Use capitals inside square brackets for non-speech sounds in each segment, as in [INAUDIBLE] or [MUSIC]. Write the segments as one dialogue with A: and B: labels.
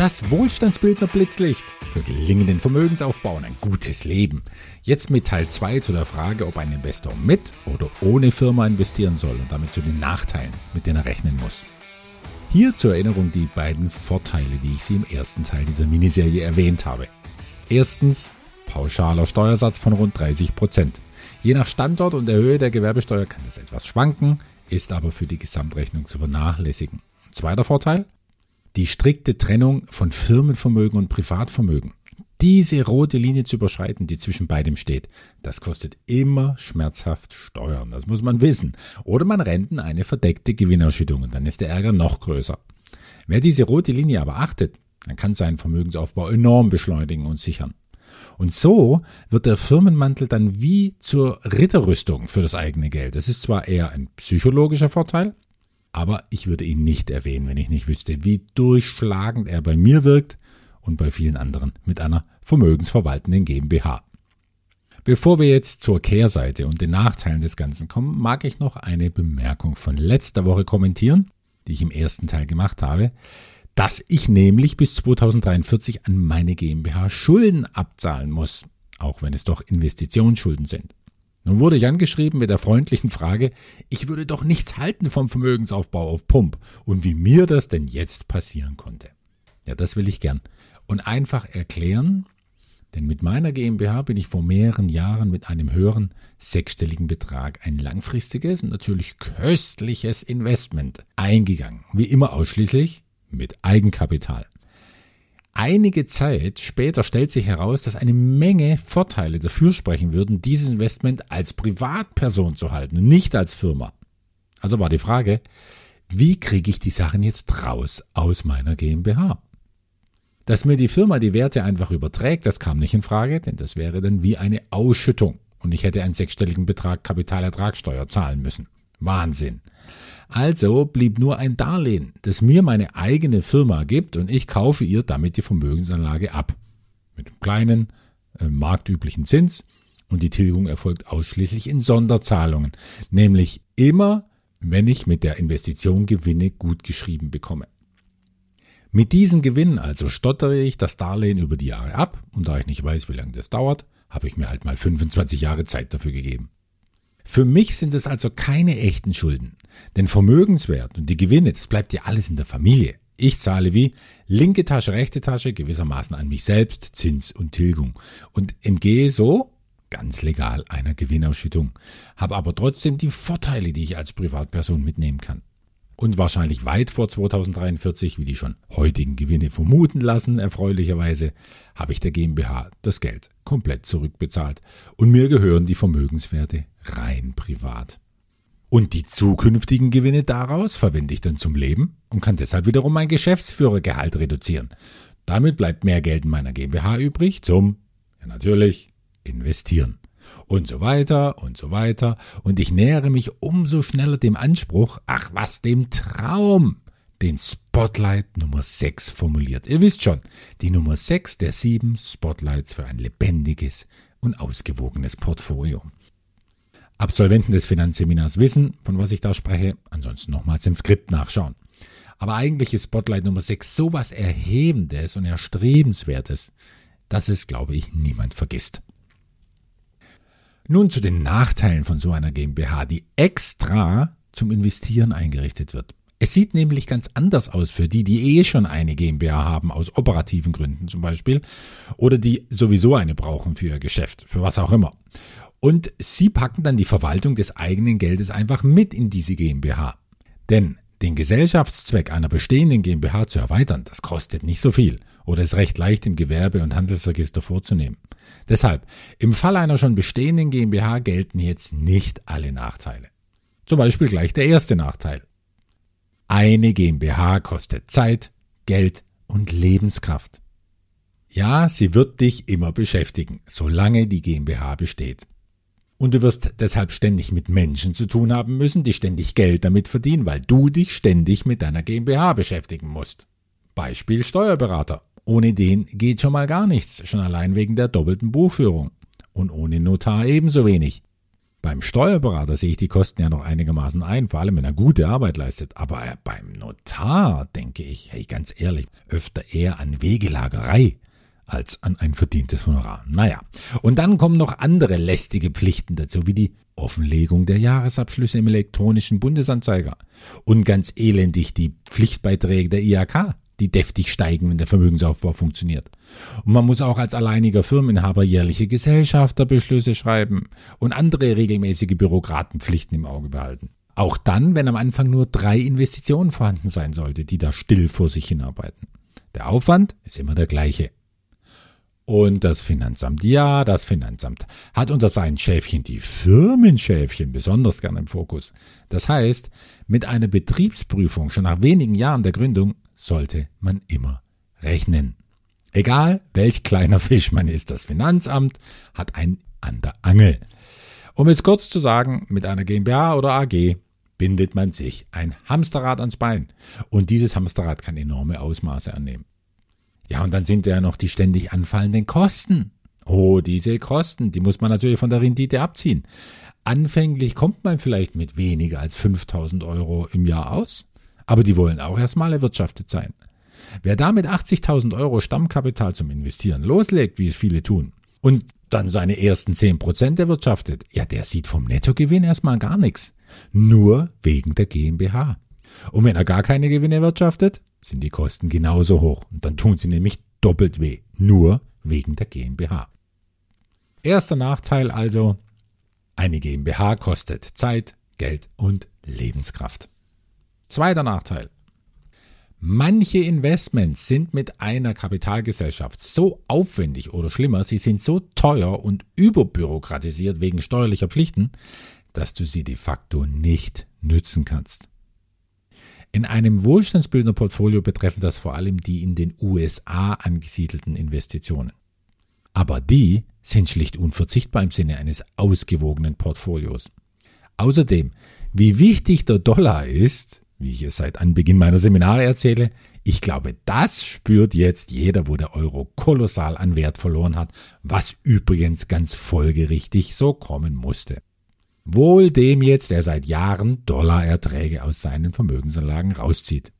A: Das Wohlstandsbildner Blitzlicht für gelingenden Vermögensaufbau und ein gutes Leben. Jetzt mit Teil 2 zu der Frage, ob ein Investor mit oder ohne Firma investieren soll und damit zu den Nachteilen, mit denen er rechnen muss. Hier zur Erinnerung die beiden Vorteile, wie ich sie im ersten Teil dieser Miniserie erwähnt habe. Erstens, pauschaler Steuersatz von rund 30 Prozent. Je nach Standort und der Höhe der Gewerbesteuer kann das etwas schwanken, ist aber für die Gesamtrechnung zu vernachlässigen. Zweiter Vorteil, die strikte Trennung von Firmenvermögen und Privatvermögen. Diese rote Linie zu überschreiten, die zwischen beidem steht, das kostet immer schmerzhaft Steuern. Das muss man wissen. Oder man rennt in eine verdeckte Gewinnerschüttung und dann ist der Ärger noch größer. Wer diese rote Linie aber achtet, dann kann seinen Vermögensaufbau enorm beschleunigen und sichern. Und so wird der Firmenmantel dann wie zur Ritterrüstung für das eigene Geld. Das ist zwar eher ein psychologischer Vorteil, aber ich würde ihn nicht erwähnen, wenn ich nicht wüsste, wie durchschlagend er bei mir wirkt und bei vielen anderen mit einer vermögensverwaltenden GmbH. Bevor wir jetzt zur Kehrseite und den Nachteilen des Ganzen kommen, mag ich noch eine Bemerkung von letzter Woche kommentieren, die ich im ersten Teil gemacht habe, dass ich nämlich bis 2043 an meine GmbH Schulden abzahlen muss, auch wenn es doch Investitionsschulden sind. Nun wurde ich angeschrieben mit der freundlichen Frage, ich würde doch nichts halten vom Vermögensaufbau auf Pump und wie mir das denn jetzt passieren konnte. Ja, das will ich gern. Und einfach erklären, denn mit meiner GmbH bin ich vor mehreren Jahren mit einem höheren sechsstelligen Betrag ein langfristiges und natürlich köstliches Investment eingegangen. Wie immer ausschließlich mit Eigenkapital. Einige Zeit später stellt sich heraus, dass eine Menge Vorteile dafür sprechen würden, dieses Investment als Privatperson zu halten und nicht als Firma. Also war die Frage, wie kriege ich die Sachen jetzt raus aus meiner GmbH? Dass mir die Firma die Werte einfach überträgt, das kam nicht in Frage, denn das wäre dann wie eine Ausschüttung und ich hätte einen sechsstelligen Betrag Kapitalertragssteuer zahlen müssen. Wahnsinn. Also blieb nur ein Darlehen, das mir meine eigene Firma gibt und ich kaufe ihr damit die Vermögensanlage ab. Mit einem kleinen, äh, marktüblichen Zins und die Tilgung erfolgt ausschließlich in Sonderzahlungen, nämlich immer, wenn ich mit der Investition Gewinne gut geschrieben bekomme. Mit diesen Gewinnen also stottere ich das Darlehen über die Jahre ab und da ich nicht weiß, wie lange das dauert, habe ich mir halt mal 25 Jahre Zeit dafür gegeben. Für mich sind es also keine echten Schulden. Denn Vermögenswert und die Gewinne, das bleibt ja alles in der Familie. Ich zahle wie linke Tasche, rechte Tasche gewissermaßen an mich selbst Zins und Tilgung und entgehe so ganz legal einer Gewinnausschüttung, habe aber trotzdem die Vorteile, die ich als Privatperson mitnehmen kann und wahrscheinlich weit vor 2043, wie die schon heutigen Gewinne vermuten lassen, erfreulicherweise, habe ich der GmbH das Geld komplett zurückbezahlt und mir gehören die Vermögenswerte rein privat. Und die zukünftigen Gewinne daraus verwende ich dann zum Leben und kann deshalb wiederum mein Geschäftsführergehalt reduzieren. Damit bleibt mehr Geld in meiner GmbH übrig zum, ja natürlich, investieren und so weiter und so weiter. Und ich nähere mich umso schneller dem Anspruch, ach was, dem Traum, den Spotlight Nummer 6 formuliert. Ihr wisst schon, die Nummer 6 der sieben Spotlights für ein lebendiges und ausgewogenes Portfolio. Absolventen des Finanzseminars wissen, von was ich da spreche, ansonsten nochmals im Skript nachschauen. Aber eigentlich ist Spotlight Nummer 6 sowas Erhebendes und Erstrebenswertes, dass es, glaube ich, niemand vergisst. Nun zu den Nachteilen von so einer GmbH, die extra zum Investieren eingerichtet wird. Es sieht nämlich ganz anders aus für die, die eh schon eine GmbH haben, aus operativen Gründen zum Beispiel, oder die sowieso eine brauchen für ihr Geschäft, für was auch immer. Und sie packen dann die Verwaltung des eigenen Geldes einfach mit in diese GmbH. Denn den Gesellschaftszweck einer bestehenden GmbH zu erweitern, das kostet nicht so viel oder ist recht leicht im Gewerbe- und Handelsregister vorzunehmen. Deshalb, im Fall einer schon bestehenden GmbH gelten jetzt nicht alle Nachteile. Zum Beispiel gleich der erste Nachteil. Eine GmbH kostet Zeit, Geld und Lebenskraft. Ja, sie wird dich immer beschäftigen, solange die GmbH besteht. Und du wirst deshalb ständig mit Menschen zu tun haben müssen, die ständig Geld damit verdienen, weil du dich ständig mit deiner GmbH beschäftigen musst. Beispiel Steuerberater. Ohne den geht schon mal gar nichts, schon allein wegen der doppelten Buchführung. Und ohne Notar ebenso wenig. Beim Steuerberater sehe ich die Kosten ja noch einigermaßen ein, vor allem wenn er gute Arbeit leistet. Aber beim Notar denke ich, hey, ganz ehrlich, öfter eher an Wegelagerei als an ein verdientes Honorar. Naja, und dann kommen noch andere lästige Pflichten dazu, wie die Offenlegung der Jahresabschlüsse im elektronischen Bundesanzeiger und ganz elendig die Pflichtbeiträge der IHK die deftig steigen, wenn der Vermögensaufbau funktioniert. Und man muss auch als alleiniger Firmeninhaber jährliche Gesellschafterbeschlüsse schreiben und andere regelmäßige Bürokratenpflichten im Auge behalten. Auch dann, wenn am Anfang nur drei Investitionen vorhanden sein sollte, die da still vor sich hinarbeiten. Der Aufwand ist immer der gleiche. Und das Finanzamt, ja, das Finanzamt hat unter seinen Schäfchen die Firmenschäfchen besonders gern im Fokus. Das heißt, mit einer Betriebsprüfung schon nach wenigen Jahren der Gründung sollte man immer rechnen. Egal, welch kleiner [LAUGHS] Fisch man ist, das Finanzamt hat ein an der Angel. Um es kurz zu sagen, mit einer GmbH oder AG bindet man sich ein Hamsterrad ans Bein. Und dieses Hamsterrad kann enorme Ausmaße annehmen. Ja, und dann sind ja noch die ständig anfallenden Kosten. Oh, diese Kosten, die muss man natürlich von der Rendite abziehen. Anfänglich kommt man vielleicht mit weniger als 5000 Euro im Jahr aus. Aber die wollen auch erstmal erwirtschaftet sein. Wer damit 80.000 Euro Stammkapital zum Investieren loslegt, wie es viele tun, und dann seine ersten 10% erwirtschaftet, ja, der sieht vom Nettogewinn erstmal gar nichts. Nur wegen der GmbH. Und wenn er gar keine Gewinne erwirtschaftet, sind die Kosten genauso hoch. Und dann tun sie nämlich doppelt weh. Nur wegen der GmbH. Erster Nachteil also, eine GmbH kostet Zeit, Geld und Lebenskraft. Zweiter Nachteil. Manche Investments sind mit einer Kapitalgesellschaft so aufwendig oder schlimmer, sie sind so teuer und überbürokratisiert wegen steuerlicher Pflichten, dass du sie de facto nicht nützen kannst. In einem Wohlstandsbildnerportfolio betreffen das vor allem die in den USA angesiedelten Investitionen. Aber die sind schlicht unverzichtbar im Sinne eines ausgewogenen Portfolios. Außerdem, wie wichtig der Dollar ist, wie ich es seit Anbeginn meiner Seminare erzähle, ich glaube, das spürt jetzt jeder, wo der Euro kolossal an Wert verloren hat, was übrigens ganz folgerichtig so kommen musste. Wohl dem jetzt, der seit Jahren Dollarerträge aus seinen Vermögensanlagen rauszieht.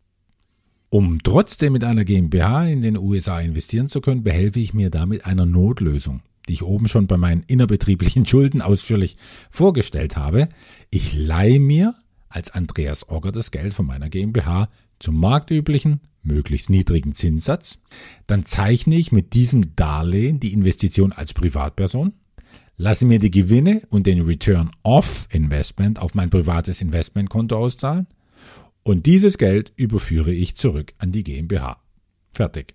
A: Um trotzdem mit einer GmbH in den USA investieren zu können, behelfe ich mir damit einer Notlösung, die ich oben schon bei meinen innerbetrieblichen Schulden ausführlich vorgestellt habe. Ich leihe mir als Andreas Ogger das Geld von meiner GmbH zum marktüblichen, möglichst niedrigen Zinssatz. Dann zeichne ich mit diesem Darlehen die Investition als Privatperson, lasse mir die Gewinne und den Return of Investment auf mein privates Investmentkonto auszahlen und dieses Geld überführe ich zurück an die GmbH. Fertig.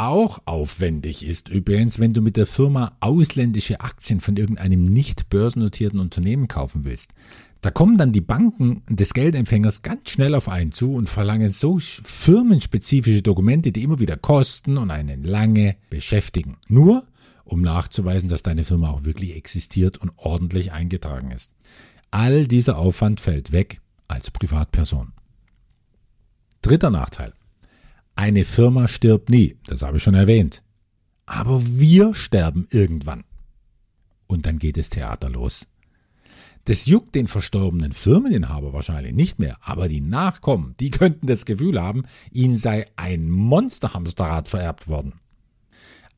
A: Auch aufwendig ist übrigens, wenn du mit der Firma ausländische Aktien von irgendeinem nicht börsennotierten Unternehmen kaufen willst. Da kommen dann die Banken des Geldempfängers ganz schnell auf einen zu und verlangen so firmenspezifische Dokumente, die immer wieder kosten und einen lange beschäftigen. Nur um nachzuweisen, dass deine Firma auch wirklich existiert und ordentlich eingetragen ist. All dieser Aufwand fällt weg als Privatperson. Dritter Nachteil. Eine Firma stirbt nie, das habe ich schon erwähnt. Aber wir sterben irgendwann. Und dann geht das Theater los. Das juckt den verstorbenen Firmeninhaber wahrscheinlich nicht mehr, aber die Nachkommen, die könnten das Gefühl haben, ihnen sei ein Monsterhamsterrad vererbt worden.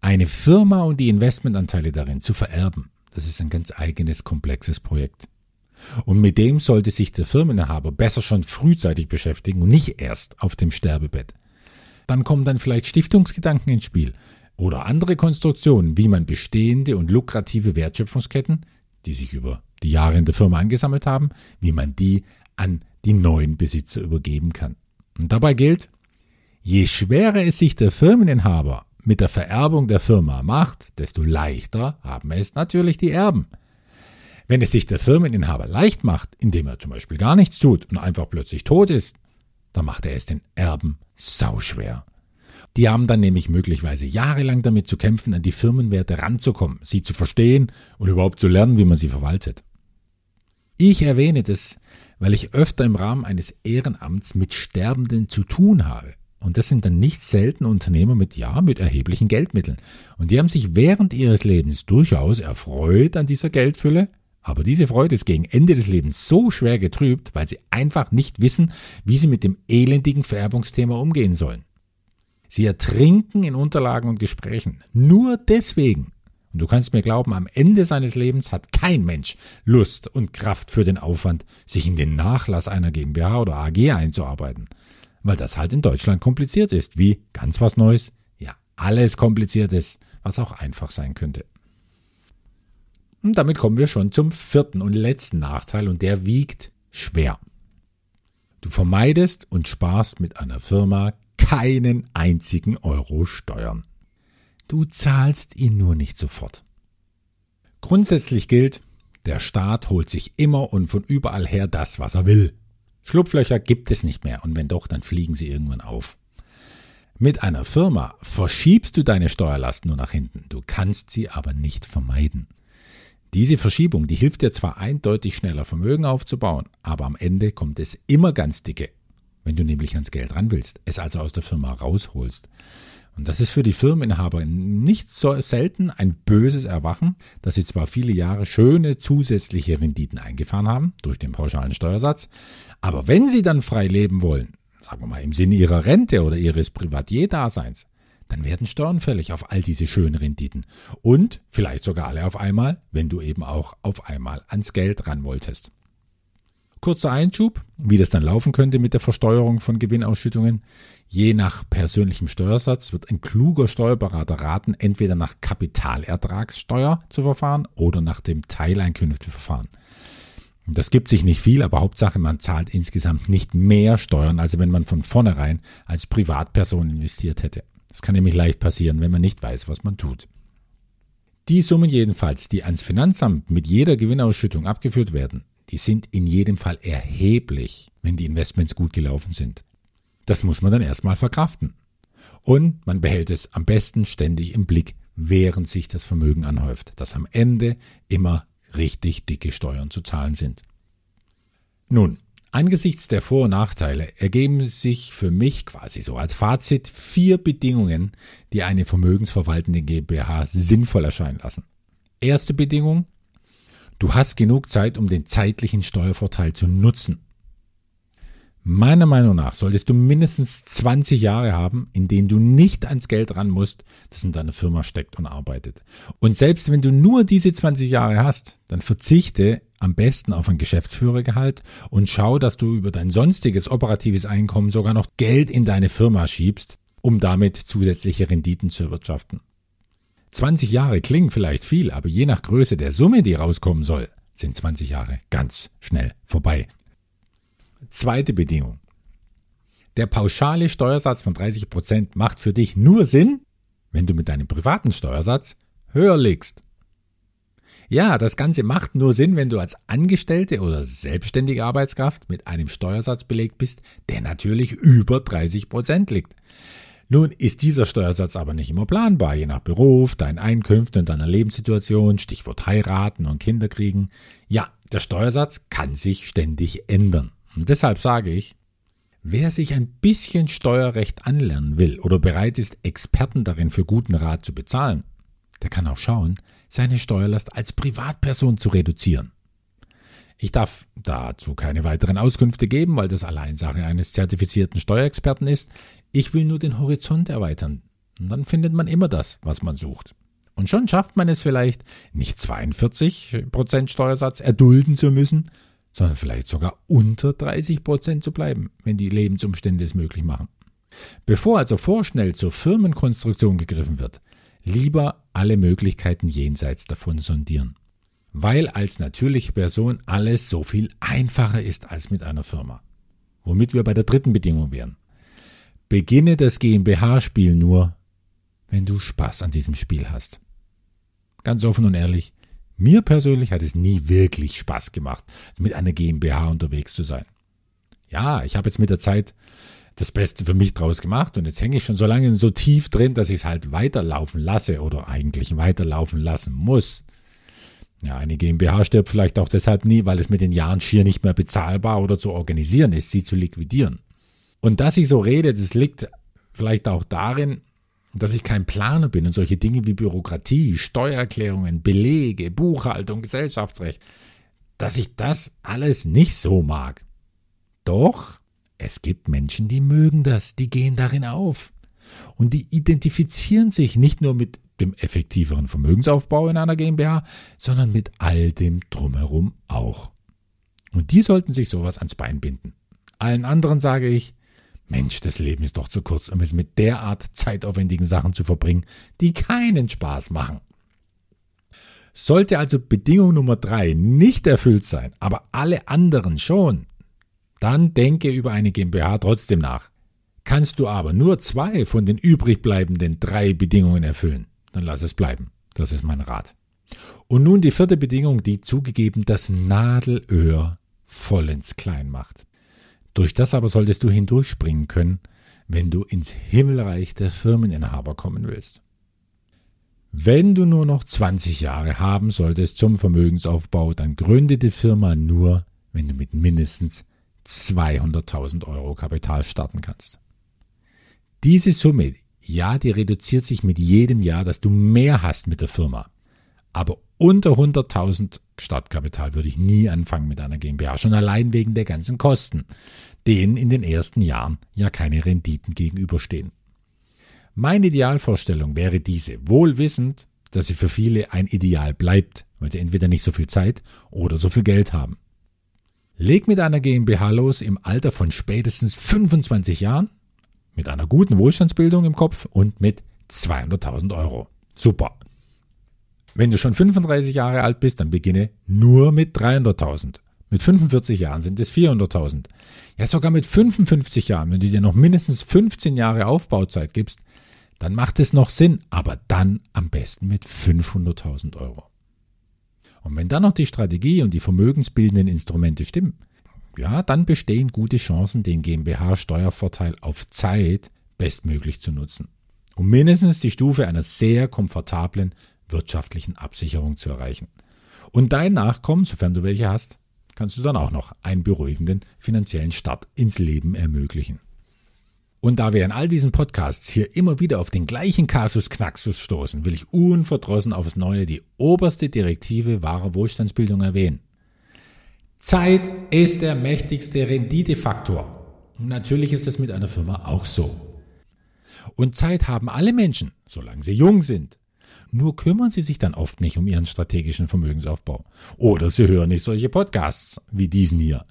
A: Eine Firma und die Investmentanteile darin zu vererben, das ist ein ganz eigenes komplexes Projekt. Und mit dem sollte sich der Firmeninhaber besser schon frühzeitig beschäftigen und nicht erst auf dem Sterbebett. Dann kommen dann vielleicht Stiftungsgedanken ins Spiel oder andere Konstruktionen, wie man bestehende und lukrative Wertschöpfungsketten, die sich über die Jahre in der Firma angesammelt haben, wie man die an die neuen Besitzer übergeben kann. Und dabei gilt, je schwerer es sich der Firmeninhaber mit der Vererbung der Firma macht, desto leichter haben es natürlich die Erben. Wenn es sich der Firmeninhaber leicht macht, indem er zum Beispiel gar nichts tut und einfach plötzlich tot ist, dann macht er es den Erben sauschwer. Die haben dann nämlich möglicherweise jahrelang damit zu kämpfen, an die Firmenwerte ranzukommen, sie zu verstehen und überhaupt zu lernen, wie man sie verwaltet. Ich erwähne das, weil ich öfter im Rahmen eines Ehrenamts mit Sterbenden zu tun habe. Und das sind dann nicht selten Unternehmer mit, ja, mit erheblichen Geldmitteln. Und die haben sich während ihres Lebens durchaus erfreut an dieser Geldfülle, Aber diese Freude ist gegen Ende des Lebens so schwer getrübt, weil sie einfach nicht wissen, wie sie mit dem elendigen Vererbungsthema umgehen sollen. Sie ertrinken in Unterlagen und Gesprächen. Nur deswegen. Und du kannst mir glauben, am Ende seines Lebens hat kein Mensch Lust und Kraft für den Aufwand, sich in den Nachlass einer GmbH oder AG einzuarbeiten. Weil das halt in Deutschland kompliziert ist. Wie? Ganz was Neues? Ja, alles kompliziert ist, was auch einfach sein könnte. Und damit kommen wir schon zum vierten und letzten Nachteil und der wiegt schwer. Du vermeidest und sparst mit einer Firma keinen einzigen Euro Steuern. Du zahlst ihn nur nicht sofort. Grundsätzlich gilt, der Staat holt sich immer und von überall her das, was er will. Schlupflöcher gibt es nicht mehr und wenn doch, dann fliegen sie irgendwann auf. Mit einer Firma verschiebst du deine Steuerlast nur nach hinten, du kannst sie aber nicht vermeiden. Diese Verschiebung, die hilft dir zwar eindeutig schneller Vermögen aufzubauen, aber am Ende kommt es immer ganz dicke wenn du nämlich ans Geld ran willst, es also aus der Firma rausholst. Und das ist für die Firmeninhaber nicht so selten ein böses Erwachen, dass sie zwar viele Jahre schöne zusätzliche Renditen eingefahren haben durch den pauschalen Steuersatz, aber wenn sie dann frei leben wollen, sagen wir mal im Sinne ihrer Rente oder ihres Privatier-Daseins, dann werden Steuern fällig auf all diese schönen Renditen. Und vielleicht sogar alle auf einmal, wenn du eben auch auf einmal ans Geld ran wolltest. Kurzer Einschub, wie das dann laufen könnte mit der Versteuerung von Gewinnausschüttungen. Je nach persönlichem Steuersatz wird ein kluger Steuerberater raten, entweder nach Kapitalertragssteuer zu verfahren oder nach dem Teileinkünfteverfahren. Das gibt sich nicht viel, aber Hauptsache, man zahlt insgesamt nicht mehr Steuern, als wenn man von vornherein als Privatperson investiert hätte. Das kann nämlich leicht passieren, wenn man nicht weiß, was man tut. Die Summen jedenfalls, die ans Finanzamt mit jeder Gewinnausschüttung abgeführt werden, die sind in jedem Fall erheblich, wenn die Investments gut gelaufen sind. Das muss man dann erstmal verkraften. Und man behält es am besten ständig im Blick, während sich das Vermögen anhäuft, dass am Ende immer richtig dicke Steuern zu zahlen sind. Nun, angesichts der Vor- und Nachteile ergeben sich für mich quasi so als Fazit vier Bedingungen, die eine vermögensverwaltende GmbH sinnvoll erscheinen lassen. Erste Bedingung, Du hast genug Zeit, um den zeitlichen Steuervorteil zu nutzen. Meiner Meinung nach solltest du mindestens 20 Jahre haben, in denen du nicht ans Geld ran musst, das in deiner Firma steckt und arbeitet. Und selbst wenn du nur diese 20 Jahre hast, dann verzichte am besten auf ein Geschäftsführergehalt und schau, dass du über dein sonstiges operatives Einkommen sogar noch Geld in deine Firma schiebst, um damit zusätzliche Renditen zu erwirtschaften. 20 Jahre klingen vielleicht viel, aber je nach Größe der Summe, die rauskommen soll, sind 20 Jahre ganz schnell vorbei. Zweite Bedingung. Der pauschale Steuersatz von 30 Prozent macht für dich nur Sinn, wenn du mit deinem privaten Steuersatz höher liegst. Ja, das Ganze macht nur Sinn, wenn du als Angestellte oder selbstständige Arbeitskraft mit einem Steuersatz belegt bist, der natürlich über 30 Prozent liegt. Nun ist dieser Steuersatz aber nicht immer planbar, je nach Beruf, deinen Einkünften und deiner Lebenssituation, Stichwort heiraten und Kinder kriegen. Ja, der Steuersatz kann sich ständig ändern. Und deshalb sage ich, wer sich ein bisschen Steuerrecht anlernen will oder bereit ist, Experten darin für guten Rat zu bezahlen, der kann auch schauen, seine Steuerlast als Privatperson zu reduzieren. Ich darf dazu keine weiteren Auskünfte geben, weil das allein Sache eines zertifizierten Steuerexperten ist. Ich will nur den Horizont erweitern. Und dann findet man immer das, was man sucht. Und schon schafft man es vielleicht, nicht 42% Steuersatz erdulden zu müssen, sondern vielleicht sogar unter 30% zu bleiben, wenn die Lebensumstände es möglich machen. Bevor also vorschnell zur Firmenkonstruktion gegriffen wird, lieber alle Möglichkeiten jenseits davon sondieren. Weil als natürliche Person alles so viel einfacher ist als mit einer Firma. Womit wir bei der dritten Bedingung wären. Beginne das GmbH-Spiel nur, wenn du Spaß an diesem Spiel hast. Ganz offen und ehrlich, mir persönlich hat es nie wirklich Spaß gemacht, mit einer GmbH unterwegs zu sein. Ja, ich habe jetzt mit der Zeit das Beste für mich draus gemacht und jetzt hänge ich schon so lange so tief drin, dass ich es halt weiterlaufen lasse oder eigentlich weiterlaufen lassen muss. Ja, eine GmbH stirbt vielleicht auch deshalb nie, weil es mit den Jahren schier nicht mehr bezahlbar oder zu organisieren ist, sie zu liquidieren. Und dass ich so rede, das liegt vielleicht auch darin, dass ich kein Planer bin und solche Dinge wie Bürokratie, Steuererklärungen, Belege, Buchhaltung, Gesellschaftsrecht, dass ich das alles nicht so mag. Doch es gibt Menschen, die mögen das, die gehen darin auf. Und die identifizieren sich nicht nur mit dem effektiveren Vermögensaufbau in einer GmbH, sondern mit all dem drumherum auch. Und die sollten sich sowas ans Bein binden. Allen anderen sage ich, Mensch, das Leben ist doch zu kurz, um es mit derart zeitaufwendigen Sachen zu verbringen, die keinen Spaß machen. Sollte also Bedingung Nummer drei nicht erfüllt sein, aber alle anderen schon, dann denke über eine GmbH trotzdem nach. Kannst du aber nur zwei von den übrig bleibenden drei Bedingungen erfüllen, dann lass es bleiben. Das ist mein Rat. Und nun die vierte Bedingung, die zugegeben das Nadelöhr vollends klein macht. Durch das aber solltest du hindurchspringen können, wenn du ins Himmelreich der Firmeninhaber kommen willst. Wenn du nur noch 20 Jahre haben solltest zum Vermögensaufbau, dann gründe die Firma nur, wenn du mit mindestens 200.000 Euro Kapital starten kannst. Diese Summe, ja, die reduziert sich mit jedem Jahr, dass du mehr hast mit der Firma. Aber unter 100.000 Startkapital würde ich nie anfangen mit einer GmbH, schon allein wegen der ganzen Kosten, denen in den ersten Jahren ja keine Renditen gegenüberstehen. Meine Idealvorstellung wäre diese, wohl wissend, dass sie für viele ein Ideal bleibt, weil sie entweder nicht so viel Zeit oder so viel Geld haben. Leg mit einer GmbH los im Alter von spätestens 25 Jahren, mit einer guten Wohlstandsbildung im Kopf und mit 200.000 Euro. Super. Wenn du schon 35 Jahre alt bist, dann beginne nur mit 300.000. Mit 45 Jahren sind es 400.000. Ja, sogar mit 55 Jahren, wenn du dir noch mindestens 15 Jahre Aufbauzeit gibst, dann macht es noch Sinn, aber dann am besten mit 500.000 Euro. Und wenn dann noch die Strategie und die vermögensbildenden Instrumente stimmen, ja, dann bestehen gute Chancen, den GmbH-Steuervorteil auf Zeit bestmöglich zu nutzen, um mindestens die Stufe einer sehr komfortablen wirtschaftlichen Absicherung zu erreichen. Und dein Nachkommen, sofern du welche hast, kannst du dann auch noch einen beruhigenden finanziellen Start ins Leben ermöglichen. Und da wir in all diesen Podcasts hier immer wieder auf den gleichen Kasus Knaxus stoßen, will ich unverdrossen aufs Neue die oberste Direktive wahrer Wohlstandsbildung erwähnen. Zeit ist der mächtigste Renditefaktor. Und natürlich ist es mit einer Firma auch so. Und Zeit haben alle Menschen, solange sie jung sind. Nur kümmern sie sich dann oft nicht um ihren strategischen Vermögensaufbau. Oder sie hören nicht solche Podcasts wie diesen hier.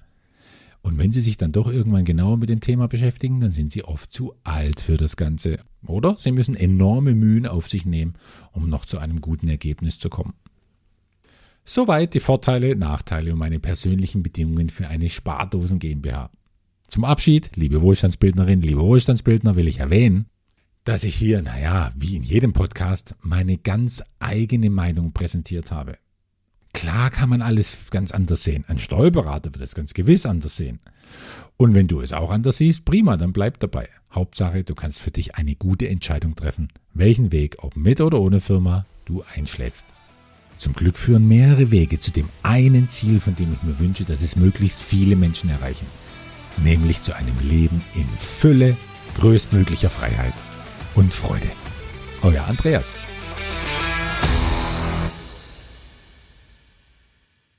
A: Und wenn sie sich dann doch irgendwann genauer mit dem Thema beschäftigen, dann sind sie oft zu alt für das Ganze. Oder sie müssen enorme Mühen auf sich nehmen, um noch zu einem guten Ergebnis zu kommen. Soweit die Vorteile, Nachteile und meine persönlichen Bedingungen für eine Spardosen GmbH. Zum Abschied, liebe Wohlstandsbildnerin, liebe Wohlstandsbildner, will ich erwähnen, dass ich hier, naja, wie in jedem Podcast, meine ganz eigene Meinung präsentiert habe. Klar kann man alles ganz anders sehen. Ein Steuerberater wird es ganz gewiss anders sehen. Und wenn du es auch anders siehst, prima, dann bleib dabei. Hauptsache, du kannst für dich eine gute Entscheidung treffen, welchen Weg, ob mit oder ohne Firma, du einschlägst. Zum Glück führen mehrere Wege zu dem einen Ziel, von dem ich mir wünsche, dass es möglichst viele Menschen erreichen. Nämlich zu einem Leben in Fülle, größtmöglicher Freiheit und Freude. Euer Andreas.